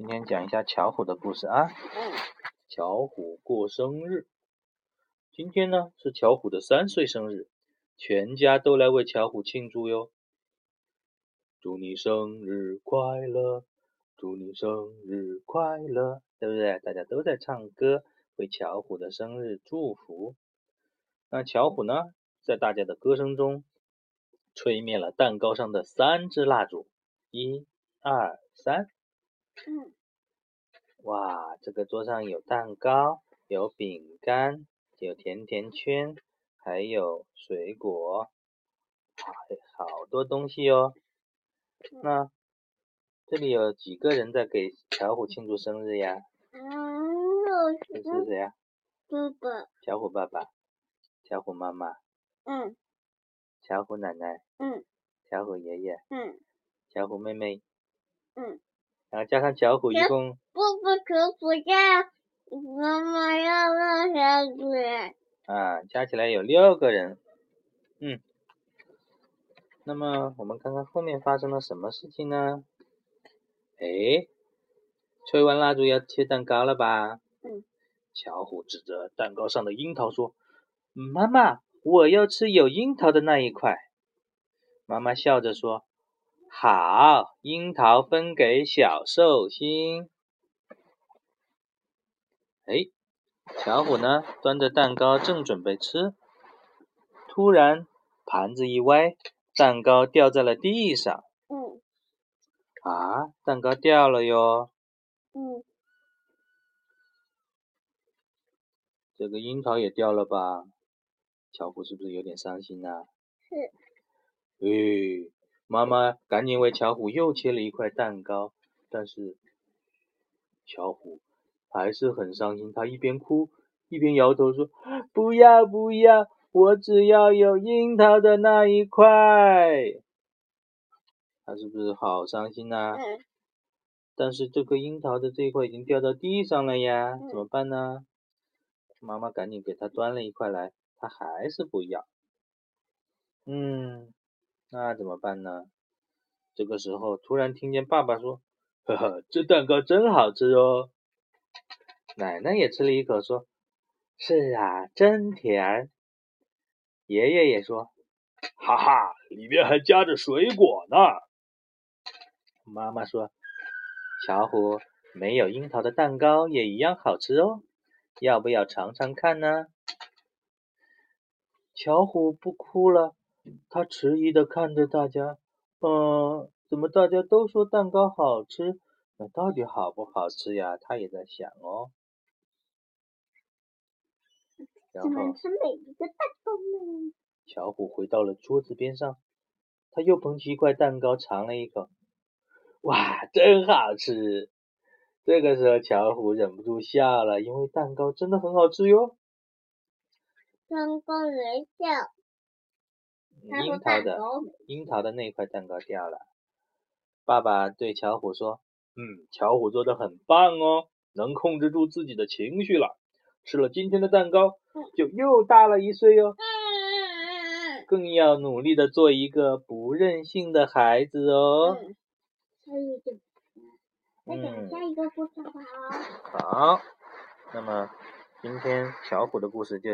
今天讲一下巧虎的故事啊。巧虎过生日，今天呢是巧虎的三岁生日，全家都来为巧虎庆祝哟。祝你生日快乐，祝你生日快乐，对不对？大家都在唱歌，为巧虎的生日祝福。那巧虎呢，在大家的歌声中，吹灭了蛋糕上的三支蜡烛，一、二、三。嗯，哇，这个桌上有蛋糕，有饼干，有甜甜圈，还有水果，好多东西哦。那这里有几个人在给巧虎庆祝生日呀？嗯，这是谁呀？爸爸。巧虎爸爸，巧虎妈妈。嗯。巧虎奶奶。嗯。巧虎爷爷。嗯。巧虎妹妹。嗯。然后加上巧虎，一共。不不可不要，妈妈要让小鬼。啊，加起来有六个人。嗯。那么我们看看后面发生了什么事情呢？哎，吹完蜡烛要切蛋糕了吧？嗯。巧虎指着蛋糕上的樱桃说：“妈妈，我要吃有樱桃的那一块。”妈妈笑着说。好，樱桃分给小寿星。哎，巧虎呢，端着蛋糕正准备吃，突然盘子一歪，蛋糕掉在了地上。嗯。啊，蛋糕掉了哟。嗯。这个樱桃也掉了吧？巧虎是不是有点伤心呐？是。哎。妈妈赶紧为巧虎又切了一块蛋糕，但是巧虎还是很伤心。他一边哭一边摇头说：“不要不要，我只要有樱桃的那一块。”他是不是好伤心呐？但是这个樱桃的这一块已经掉到地上了呀，怎么办呢？妈妈赶紧给他端了一块来，他还是不要。嗯。那怎么办呢？这个时候突然听见爸爸说：“呵呵，这蛋糕真好吃哦。”奶奶也吃了一口，说：“是啊，真甜。”爷爷也说：“哈哈，里面还夹着水果呢。”妈妈说：“巧虎，没有樱桃的蛋糕也一样好吃哦，要不要尝尝看呢？”巧虎不哭了。他迟疑的看着大家，嗯，怎么大家都说蛋糕好吃？那到底好不好吃呀？他也在想哦。怎么吃每一个蛋糕呢？巧虎回到了桌子边上，他又捧起一块蛋糕尝了一口，哇，真好吃！这个时候，巧虎忍不住笑了，因为蛋糕真的很好吃哟。蛋糕没笑。樱桃的樱桃的那块蛋糕掉了。爸爸对巧虎说：“嗯，巧虎做的很棒哦，能控制住自己的情绪了。吃了今天的蛋糕，就又大了一岁哟。更要努力的做一个不任性的孩子哦。”嗯，下一个故事吧。好，那么今天巧虎的故事就。